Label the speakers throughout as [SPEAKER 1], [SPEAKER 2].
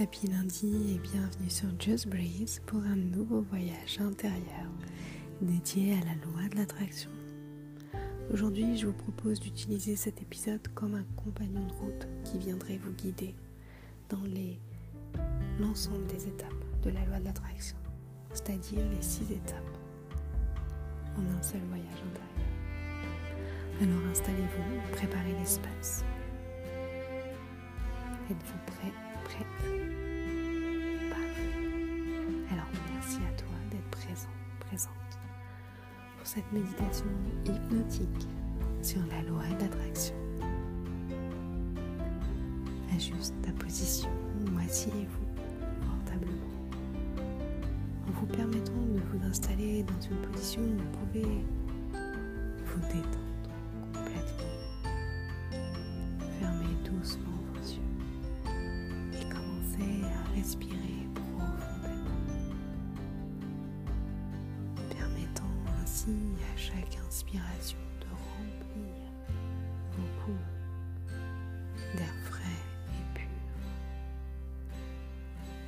[SPEAKER 1] Happy lundi et bienvenue sur Just Breeze pour un nouveau voyage intérieur dédié à la loi de l'attraction. Aujourd'hui, je vous propose d'utiliser cet épisode comme un compagnon de route qui viendrait vous guider dans l'ensemble des étapes de la loi de l'attraction, c'est-à-dire les six étapes en un seul voyage intérieur. Alors installez-vous, préparez l'espace. Êtes-vous prêt, cette méditation hypnotique sur la loi de l'attraction. Ajuste ta position ou asseyez-vous confortablement en vous permettant de vous installer dans une position où vous pouvez à chaque inspiration de remplir vos poumons d'air frais et pur.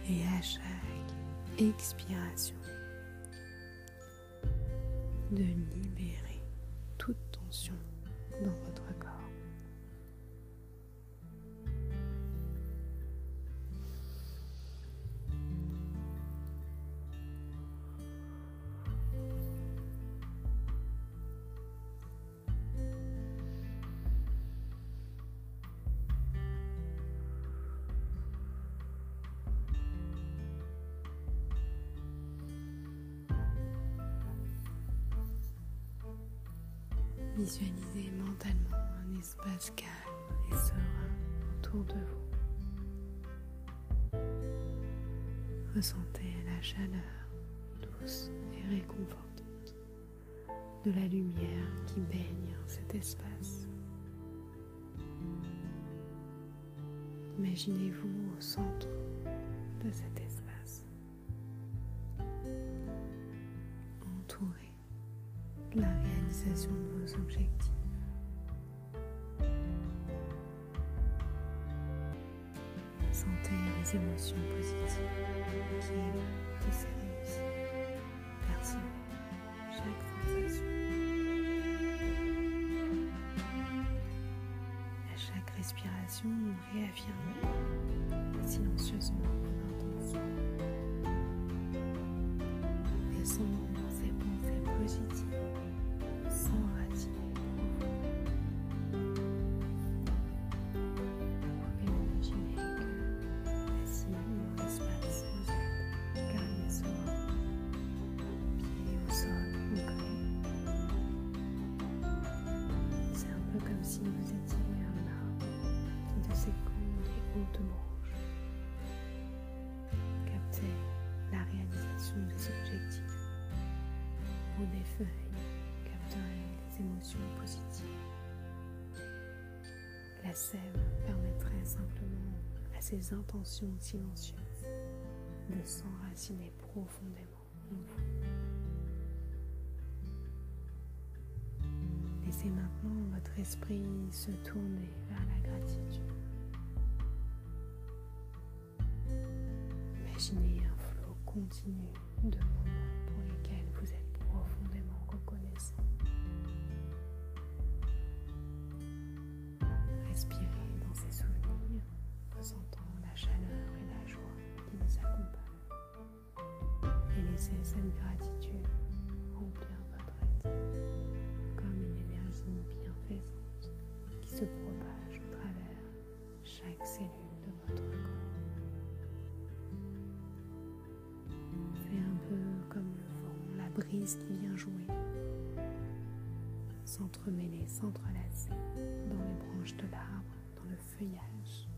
[SPEAKER 1] Et à chaque expiration, de libérer toute tension dans votre corps. Visualisez mentalement un espace calme et serein autour de vous. Ressentez la chaleur douce et réconfortante de la lumière qui baigne cet espace. Imaginez-vous au centre de cet espace, de vos objectifs. Sentez les émotions positives qui émanent de chaque sensation. À chaque respiration, réaffirmez silencieusement des feuilles capteraient les émotions positives. La sève permettrait simplement à ces intentions silencieuses de s'enraciner profondément en vous. Laissez maintenant votre esprit se tourner vers la gratitude. Imaginez un flot continu de moments pour lesquels vous êtes profondément reconnaissant. Respirez dans ces souvenirs, ressentant la chaleur et la joie qui nous accompagnent. Et laissez cette gratitude remplir qui vient jouer, s'entremêler, s'entrelacer dans les branches de l'arbre, dans le feuillage,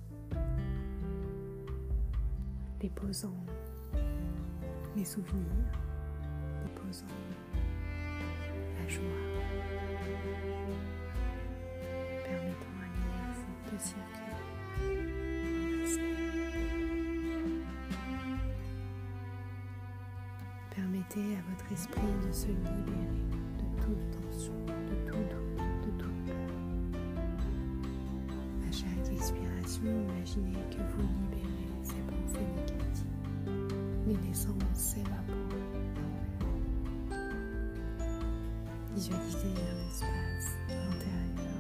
[SPEAKER 1] déposant les souvenirs, déposant la joie, permettant à l'énergie de circuler. À votre esprit de se libérer de toute tension, de tout doute, de toute peur. À chaque expiration, imaginez que vous libérez ces pensées l'essence s'évapore. Visualisez un espace intérieur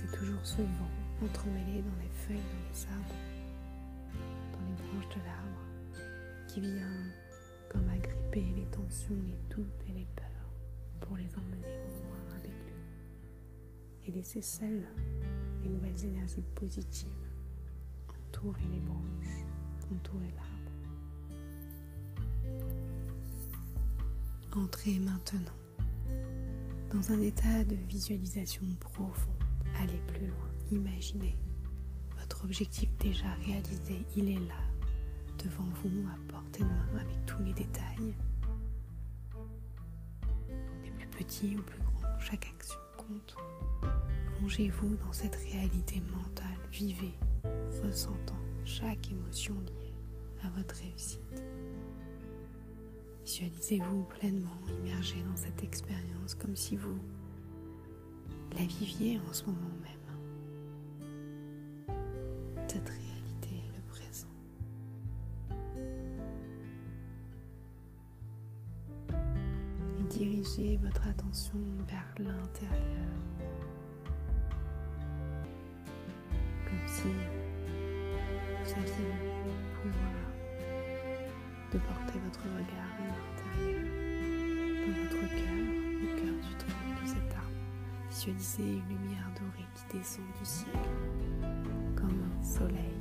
[SPEAKER 1] C'est toujours ce vent entremêlé dans les feuilles, dans les arbres, dans les branches de l'arbre, qui vient comme agripper les tensions, les doutes et les peurs pour les emmener au loin avec lui et laisser seules les nouvelles énergies positives entourer les branches, entourer l'arbre. Entrez maintenant dans un état de visualisation profond. Allez plus loin, imaginez votre objectif déjà réalisé, il est là, devant vous, à portée de main, avec tous les détails petit ou plus grand, chaque action compte. Plongez-vous dans cette réalité mentale, vivez, ressentant chaque émotion liée à votre réussite. Visualisez-vous pleinement immergé dans cette expérience comme si vous la viviez en ce moment même. Cette dirigez votre attention vers l'intérieur, comme si vous aviez le pouvoir de porter votre regard Visualisez une lumière dorée qui descend du ciel, comme un soleil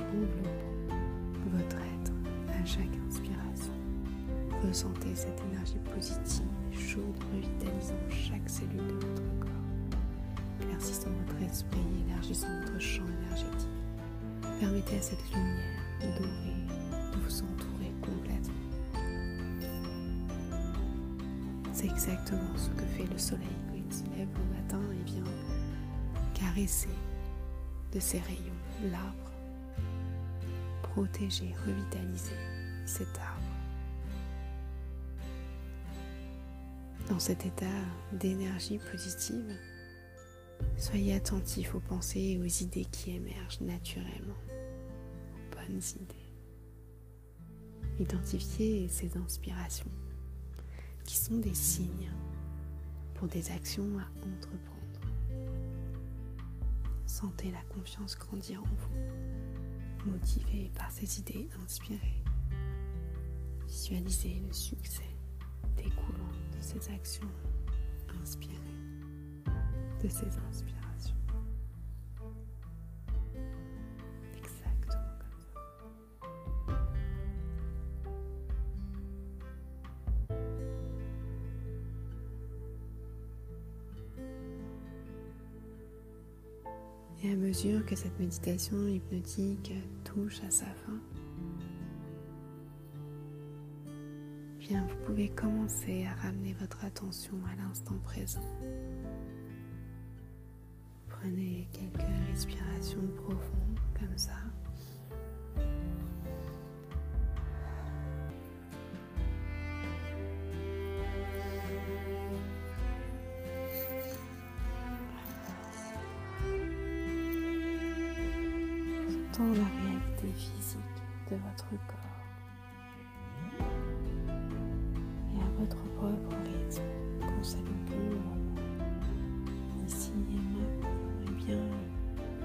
[SPEAKER 1] enveloppant votre être à chaque inspiration. Ressentez cette énergie positive chaude, revitalisant chaque cellule de votre corps, éclaircissant votre esprit, élargissant votre champ énergétique. Permettez à cette lumière dorée de vous entourer complètement. C'est exactement ce que fait le soleil se lève le matin et vient caresser de ses rayons l'arbre, protéger, revitaliser cet arbre dans cet état d'énergie positive, soyez attentif aux pensées et aux idées qui émergent naturellement, aux bonnes idées. Identifiez ces inspirations qui sont des signes pour des actions à entreprendre. Sentez la confiance grandir en vous, motivé par ces idées inspirées. Visualisez le succès découlant de ces actions inspirées, de ces inspirations. Et à mesure que cette méditation hypnotique touche à sa fin, bien vous pouvez commencer à ramener votre attention à l'instant présent. Prenez quelques respirations profondes comme ça. Sentons la réalité physique de votre corps. votre propre rythme quand ça le bon Ici et maintenant, et bien,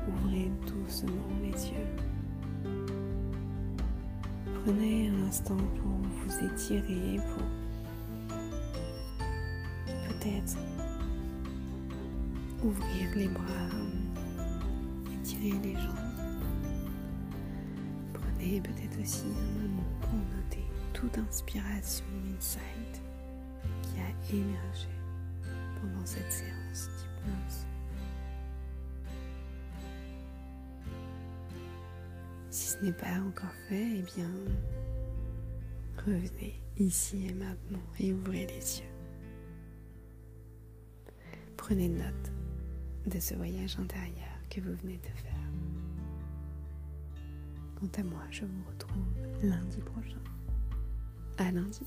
[SPEAKER 1] ouvrez doucement les yeux. Prenez un instant pour vous étirer, pour peut-être ouvrir les bras, étirer les jambes. Prenez peut-être aussi un moment pour noter toute inspiration inside émerger pendant cette séance d'hypnose. Si ce n'est pas encore fait, eh bien, revenez ici et maintenant et ouvrez les yeux. Prenez note de ce voyage intérieur que vous venez de faire. Quant à moi, je vous retrouve lundi prochain. À lundi.